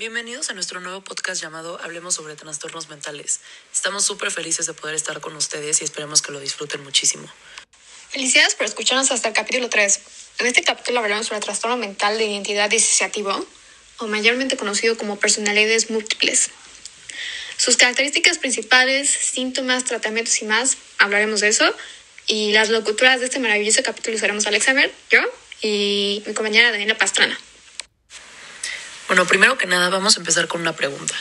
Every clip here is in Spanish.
Bienvenidos a nuestro nuevo podcast llamado Hablemos sobre trastornos mentales. Estamos súper felices de poder estar con ustedes y esperemos que lo disfruten muchísimo. Felicidades por escucharnos hasta el capítulo 3. En este capítulo hablaremos sobre el trastorno mental de identidad disociativo, o mayormente conocido como personalidades múltiples. Sus características principales, síntomas, tratamientos y más, hablaremos de eso. Y las locutoras de este maravilloso capítulo seremos Alexander, yo y mi compañera Daniela Pastrana. Bueno, primero que nada vamos a empezar con una pregunta.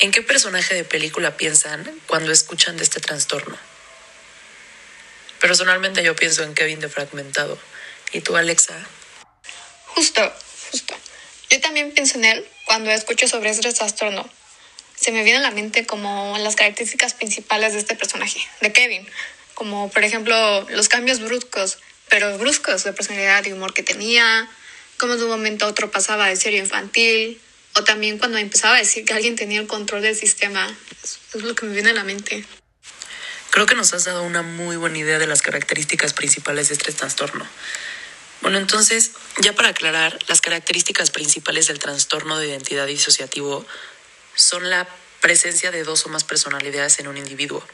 ¿En qué personaje de película piensan cuando escuchan de este trastorno? Personalmente yo pienso en Kevin de Fragmentado. ¿Y tú, Alexa? Justo, justo. Yo también pienso en él cuando escucho sobre este trastorno. Se me viene a la mente como las características principales de este personaje, de Kevin, como por ejemplo los cambios bruscos, pero bruscos de personalidad y humor que tenía, de un momento a otro pasaba de serio infantil, o también cuando empezaba a decir que alguien tenía el control del sistema. es lo que me viene a la mente. Creo que nos has dado una muy buena idea de las características principales de este trastorno. Bueno, entonces, ya para aclarar, las características principales del trastorno de identidad disociativo son la presencia de dos o más personalidades en un individuo.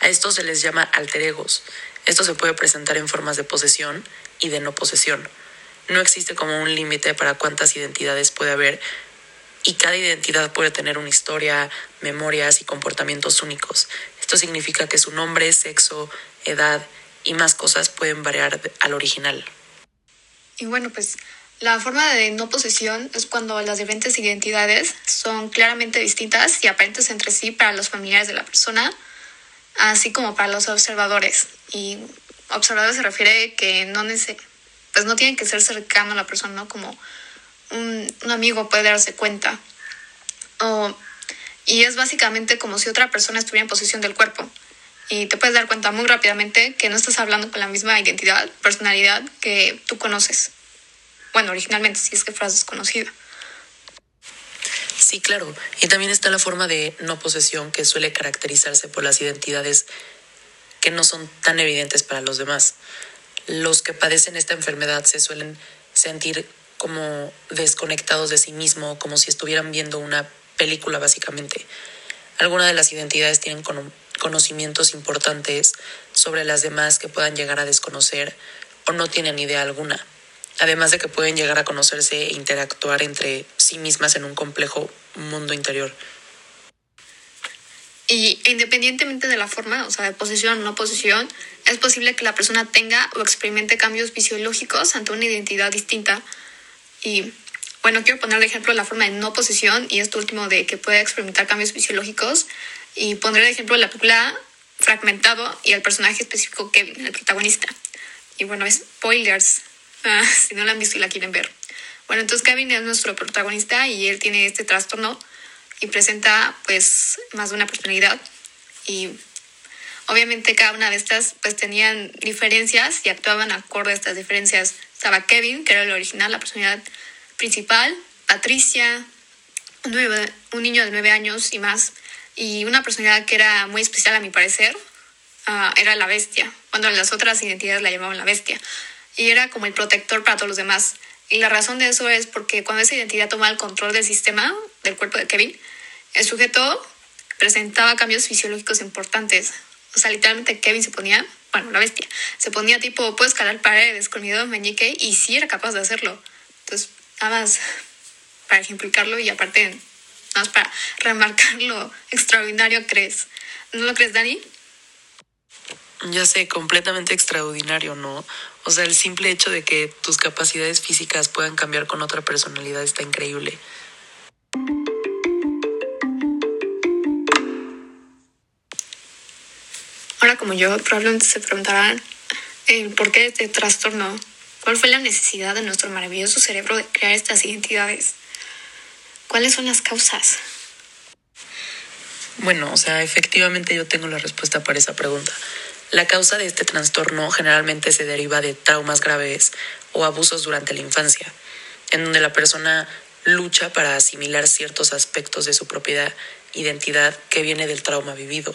A estos se les llama alter egos. Esto se puede presentar en formas de posesión y de no posesión no existe como un límite para cuántas identidades puede haber y cada identidad puede tener una historia, memorias y comportamientos únicos. Esto significa que su nombre, sexo, edad y más cosas pueden variar al original. Y bueno, pues la forma de no posesión es cuando las diferentes identidades son claramente distintas y aparentes entre sí para los familiares de la persona, así como para los observadores. Y observador se refiere que no necesariamente pues no tiene que ser cercano a la persona, ¿no? Como un, amigo puede darse cuenta. y es básicamente como si otra persona estuviera en posesión del cuerpo. Y te puedes dar cuenta muy rápidamente que no estás hablando con la misma identidad, personalidad que tú conoces. Bueno, originalmente, si es que fueras desconocida. Sí, claro. Y también está la forma de no posesión que suele caracterizarse por las identidades que no son tan evidentes para los demás los que padecen esta enfermedad se suelen sentir como desconectados de sí mismo, como si estuvieran viendo una película básicamente. Algunas de las identidades tienen conocimientos importantes sobre las demás que puedan llegar a desconocer o no tienen idea alguna. Además de que pueden llegar a conocerse e interactuar entre sí mismas en un complejo mundo interior. Y independientemente de la forma, o sea, de posición o no posición, es posible que la persona tenga o experimente cambios fisiológicos ante una identidad distinta. Y bueno, quiero poner de ejemplo la forma de no posición y esto último de que puede experimentar cambios fisiológicos. Y pondré de ejemplo la película Fragmentado y el personaje específico Kevin, el protagonista. Y bueno, spoilers, ah, si no la han visto y la quieren ver. Bueno, entonces Kevin es nuestro protagonista y él tiene este trastorno y presenta pues más de una personalidad. Y obviamente cada una de estas pues tenían diferencias y actuaban acorde a estas diferencias. Estaba Kevin, que era el original, la personalidad principal, Patricia, un, niño de nueve años y más, y una personalidad que era muy especial a mi parecer, ah, era la bestia, cuando las otras identidades la llamaban la bestia, y era como el protector para todos los demás. Y la razón de eso es porque cuando esa identidad toma el control del sistema, del cuerpo de Kevin, el sujeto presentaba cambios fisiológicos importantes. O sea, literalmente Kevin se ponía, bueno, la bestia, se ponía tipo, puedo escalar paredes con mi dedo meñique y sí era capaz de hacerlo. Entonces, nada más para ejemplificarlo y aparte, nada más para remarcar lo extraordinario crees. ¿No lo crees, Dani? Ya sé, completamente extraordinario, ¿no? O sea, el simple hecho de que tus capacidades físicas puedan cambiar con otra personalidad está increíble. Como yo, probablemente se preguntarán el por qué de este trastorno, cuál fue la necesidad de nuestro maravilloso cerebro de crear estas identidades, cuáles son las causas. Bueno, o sea, efectivamente yo tengo la respuesta para esa pregunta. La causa de este trastorno generalmente se deriva de traumas graves o abusos durante la infancia, en donde la persona lucha para asimilar ciertos aspectos de su propia identidad que viene del trauma vivido.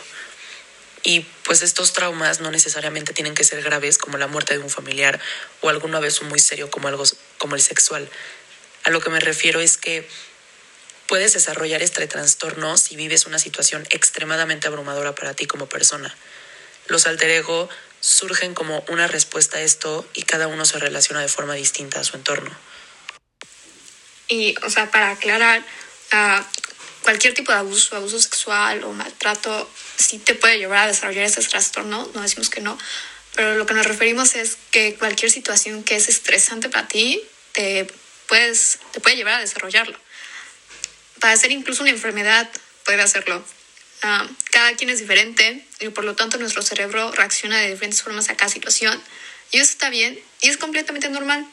Y pues estos traumas no necesariamente tienen que ser graves como la muerte de un familiar o algún abuso muy serio como algo como el sexual. A lo que me refiero es que puedes desarrollar este trastorno si vives una situación extremadamente abrumadora para ti como persona. Los alter ego surgen como una respuesta a esto y cada uno se relaciona de forma distinta a su entorno. Y, o sea, para aclarar, uh, cualquier tipo de abuso, abuso sexual o maltrato, sí te puede llevar a desarrollar ese trastorno, no decimos que no, pero lo que nos referimos es que cualquier situación que es estresante para ti, te, puedes, te puede llevar a desarrollarlo para ser incluso una enfermedad puede hacerlo. Ah, cada quien es diferente y por lo tanto nuestro cerebro reacciona de diferentes formas a cada situación y eso está bien y es completamente normal.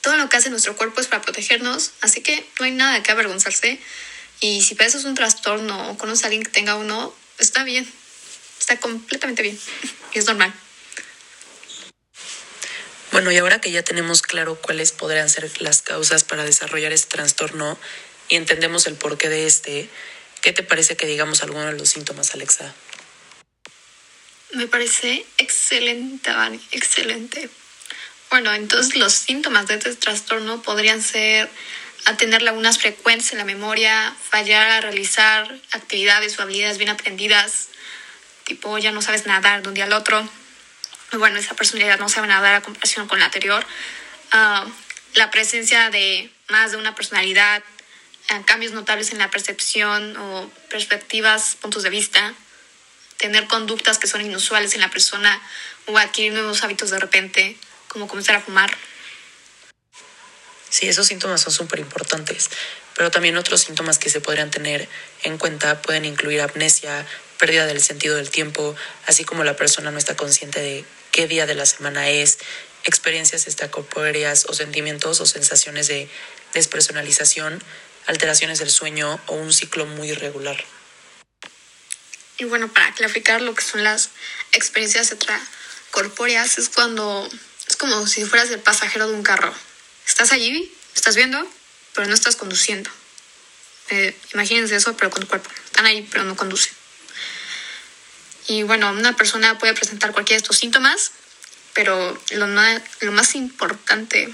Todo lo que hace nuestro cuerpo es para protegernos, así que no hay nada que avergonzarse y si es un trastorno o conoces a alguien que tenga uno, está bien, está completamente bien es normal. Bueno, y ahora que ya tenemos claro cuáles podrían ser las causas para desarrollar este trastorno, y entendemos el porqué de este, ¿qué te parece que digamos algunos de los síntomas, Alexa? Me parece excelente, Dani, excelente. Bueno, entonces los síntomas de este trastorno podrían ser tener lagunas frecuentes en la memoria, fallar a realizar actividades o habilidades bien aprendidas, tipo ya no sabes nadar de un día al otro. Bueno, esa personalidad no sabe nadar a comparación con la anterior. Ah, la presencia de más de una personalidad, cambios notables en la percepción o perspectivas, puntos de vista, tener conductas que son inusuales en la persona o adquirir nuevos hábitos de repente, como comenzar a fumar. Sí, esos síntomas son súper importantes, pero también otros síntomas que se podrían tener en cuenta pueden incluir amnesia, pérdida del sentido del tiempo, así como la persona no está consciente de qué día de la semana es, experiencias extracorpóreas o sentimientos o sensaciones de despersonalización, alteraciones del sueño o un ciclo muy irregular. Y bueno, para clarificar lo que son las experiencias extracorpóreas, es cuando es como si fueras el pasajero de un carro. Estás allí, estás viendo, pero no estás conduciendo. Eh, imagínense eso, pero con tu cuerpo. Están ahí, pero no conducen. Y bueno, una persona puede presentar cualquiera de estos síntomas, pero lo, lo más importante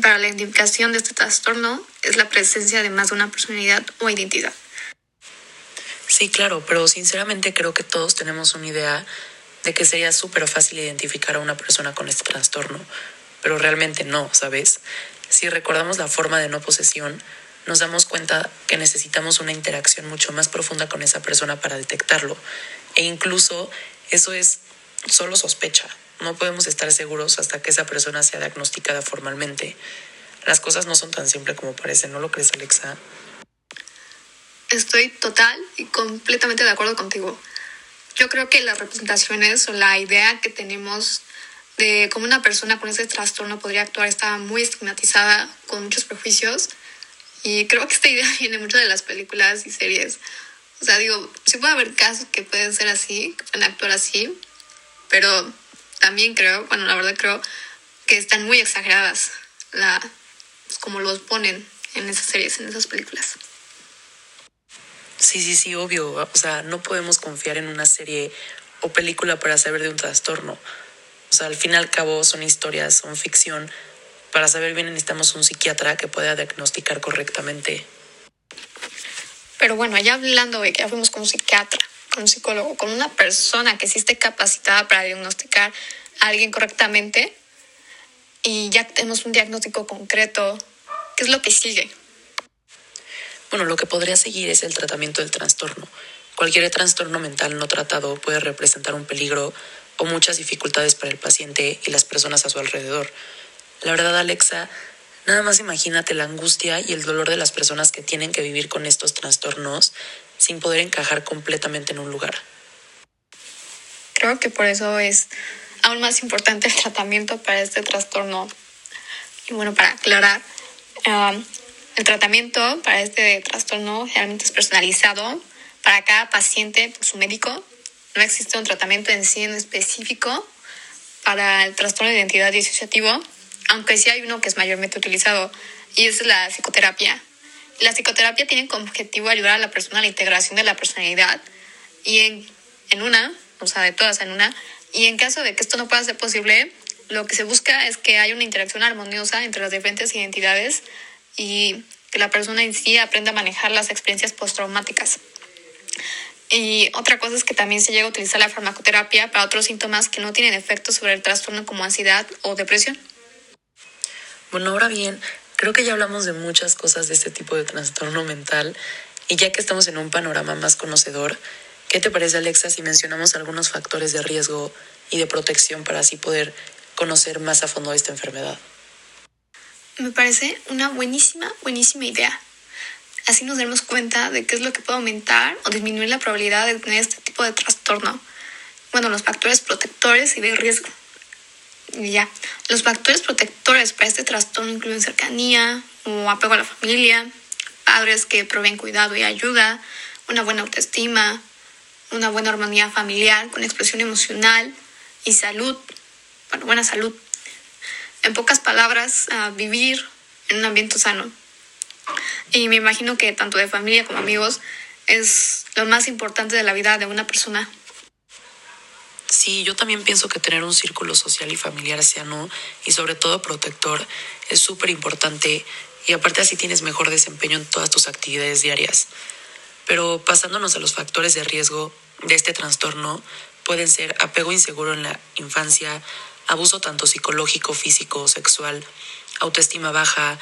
para la identificación de este trastorno es la presencia de más de una personalidad o identidad. Sí, claro, pero sinceramente creo que todos tenemos una idea de que sería súper fácil identificar a una persona con este trastorno, pero realmente no, ¿sabes? Si recordamos la forma de no posesión, nos damos cuenta que necesitamos una interacción mucho más profunda con esa persona para detectarlo. E incluso eso es solo sospecha, no podemos estar seguros hasta que esa persona sea diagnosticada formalmente. Las cosas no son tan simples como parecen, ¿no lo crees, Alexa? Estoy total y completamente de acuerdo contigo. Yo creo que las representaciones o la idea que tenemos de cómo una persona con ese trastorno podría actuar está muy estigmatizada, con muchos prejuicios. Y creo que esta idea viene mucho de las películas y series. O sea, digo, sí puede haber casos que pueden ser así, que pueden actuar así, pero también creo, bueno, la verdad creo que están muy exageradas la, pues, como los ponen en esas series, en esas películas. Sí, sí, sí, obvio. O sea, no podemos confiar en una serie o película para saber de un trastorno. O sea, al fin y al cabo son historias, son ficción. Para saber bien necesitamos un psiquiatra que pueda diagnosticar correctamente. Pero bueno, ya hablando de que ya fuimos con un psiquiatra, con un psicólogo, con una persona que sí esté capacitada para diagnosticar a alguien correctamente y ya tenemos un diagnóstico concreto, ¿qué es lo que sigue? Bueno, lo que podría seguir es el tratamiento del trastorno. Cualquier trastorno mental no tratado puede representar un peligro o muchas dificultades para el paciente y las personas a su alrededor. La verdad, Alexa, nada más imagínate la angustia y el dolor de las personas que tienen que vivir con estos trastornos sin poder encajar completamente en un lugar. Creo que por eso es aún más importante el tratamiento para este trastorno. Y bueno, para aclarar, um, el tratamiento para este trastorno realmente es personalizado para cada paciente por su médico. No existe un tratamiento en sí en específico para el trastorno de identidad disociativo, aunque sí hay uno que es mayormente utilizado y es la psicoterapia. La psicoterapia tiene como objetivo ayudar a la persona a la integración de la personalidad y en, en una, o sea, de todas en una, y en caso de que esto no pueda ser posible, lo que se busca es que haya una interacción armoniosa entre las diferentes identidades y que la persona en sí aprenda a manejar las experiencias postraumáticas. Y otra cosa es que también se llega a utilizar la farmacoterapia para otros síntomas que no tienen efecto sobre el trastorno como ansiedad o depresión. Bueno, ahora bien, creo que ya hablamos de muchas cosas de este tipo de trastorno mental y ya que estamos en un panorama más conocedor, ¿qué te parece Alexa si mencionamos algunos factores de riesgo y de protección para así poder conocer más a fondo esta enfermedad? Me parece una buenísima, buenísima idea. Así nos daremos cuenta de qué es lo que puede aumentar o disminuir la probabilidad de tener este tipo de trastorno. Bueno, los factores protectores y de riesgo. Y ya, los factores protectores para este trastorno incluyen cercanía o apego a la familia, padres que proveen cuidado y ayuda, una buena autoestima, una buena armonía familiar con expresión emocional y salud, bueno, buena salud. En pocas palabras, vivir en un ambiente sano. Y me imagino que tanto de familia como amigos es lo más importante de la vida de una persona. Sí, yo también pienso que tener un círculo social y familiar sano y sobre todo protector es súper importante y aparte así tienes mejor desempeño en todas tus actividades diarias. Pero pasándonos a los factores de riesgo de este trastorno, pueden ser apego inseguro en la infancia, abuso tanto psicológico, físico, sexual, autoestima baja,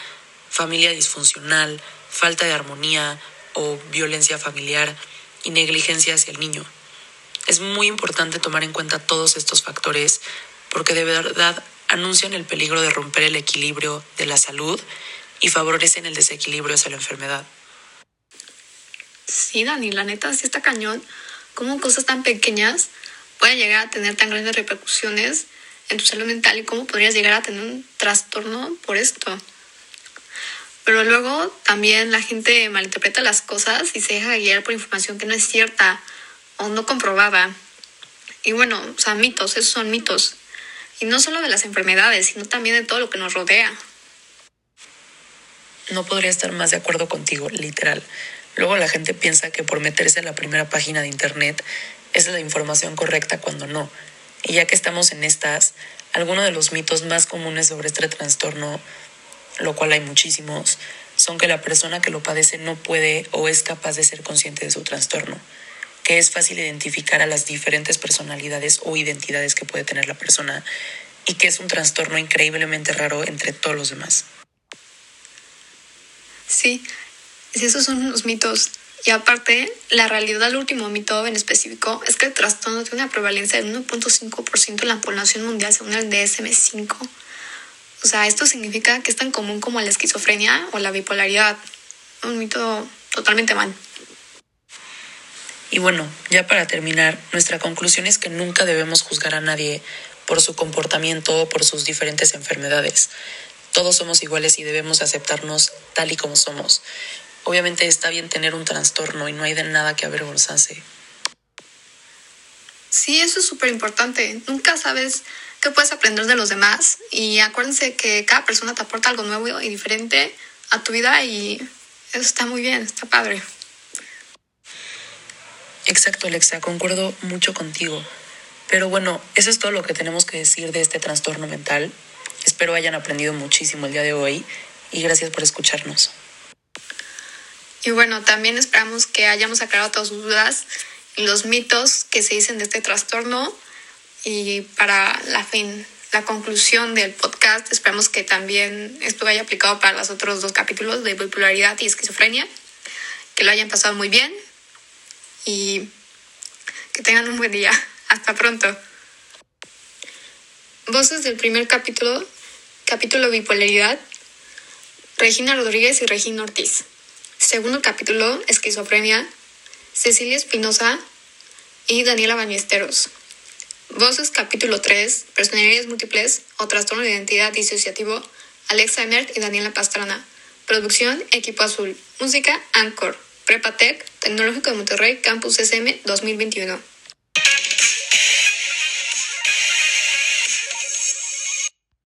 familia disfuncional, falta de armonía o violencia familiar y negligencia hacia el niño. Es muy importante tomar en cuenta todos estos factores porque de verdad anuncian el peligro de romper el equilibrio de la salud y favorecen el desequilibrio hacia la enfermedad. Sí, Dani, la neta sí está cañón. Cómo cosas tan pequeñas pueden llegar a tener tan grandes repercusiones en tu salud mental y cómo podrías llegar a tener un trastorno por esto. Pero luego también la gente malinterpreta las cosas y se deja guiar por información que no es cierta o no comprobada. Y bueno, o sea, mitos, esos son mitos. Y no solo de las enfermedades, sino también de todo lo que nos rodea. No podría estar más de acuerdo contigo, literal. Luego la gente piensa que por meterse en la primera página de internet es la información correcta cuando no. Y ya que estamos en estas, algunos de los mitos más comunes sobre este trastorno, lo cual hay muchísimos, son que la persona que lo padece no puede o es capaz de ser consciente de su trastorno, que es fácil identificar a las diferentes personalidades o identidades que puede tener la persona y que es un trastorno increíblemente raro entre todos los demás. Sí, esos son los mitos. Y aparte, la realidad del último mito en específico es que el trastorno tiene una prevalencia del 1.5% en la población mundial según el DSM-5. O sea, esto significa que es tan común como la esquizofrenia o la bipolaridad. Un mito totalmente mal. Y bueno, ya para terminar, nuestra conclusión es que nunca debemos juzgar a nadie por su comportamiento o por sus diferentes enfermedades. Todos somos iguales y debemos aceptarnos tal y como somos. Obviamente está bien tener un trastorno y no hay de nada que avergonzarse. Sí, eso es súper importante. Nunca sabes qué puedes aprender de los demás y acuérdense que cada persona te aporta algo nuevo y diferente a tu vida y eso está muy bien, está padre. Exacto, Alexa, concuerdo mucho contigo. Pero bueno, eso es todo lo que tenemos que decir de este trastorno mental. Espero hayan aprendido muchísimo el día de hoy y gracias por escucharnos. Y bueno, también esperamos que hayamos aclarado todas sus dudas los mitos que se dicen de este trastorno. Y para la fin, la conclusión del podcast, esperamos que también esto haya aplicado para los otros dos capítulos de bipolaridad y esquizofrenia. Que lo hayan pasado muy bien y que tengan un buen día. Hasta pronto. Voces del primer capítulo, capítulo Bipolaridad, Regina Rodríguez y Regina Ortiz. Segundo capítulo, Esquizofrenia, Cecilia Espinosa y Daniela Bañesteros. Voces capítulo 3, Personalidades múltiples o trastorno de identidad disociativo, Alexa Emert y Daniela Pastrana. Producción, Equipo Azul. Música, Anchor. Prepatec, Tecnológico de Monterrey, Campus SM 2021.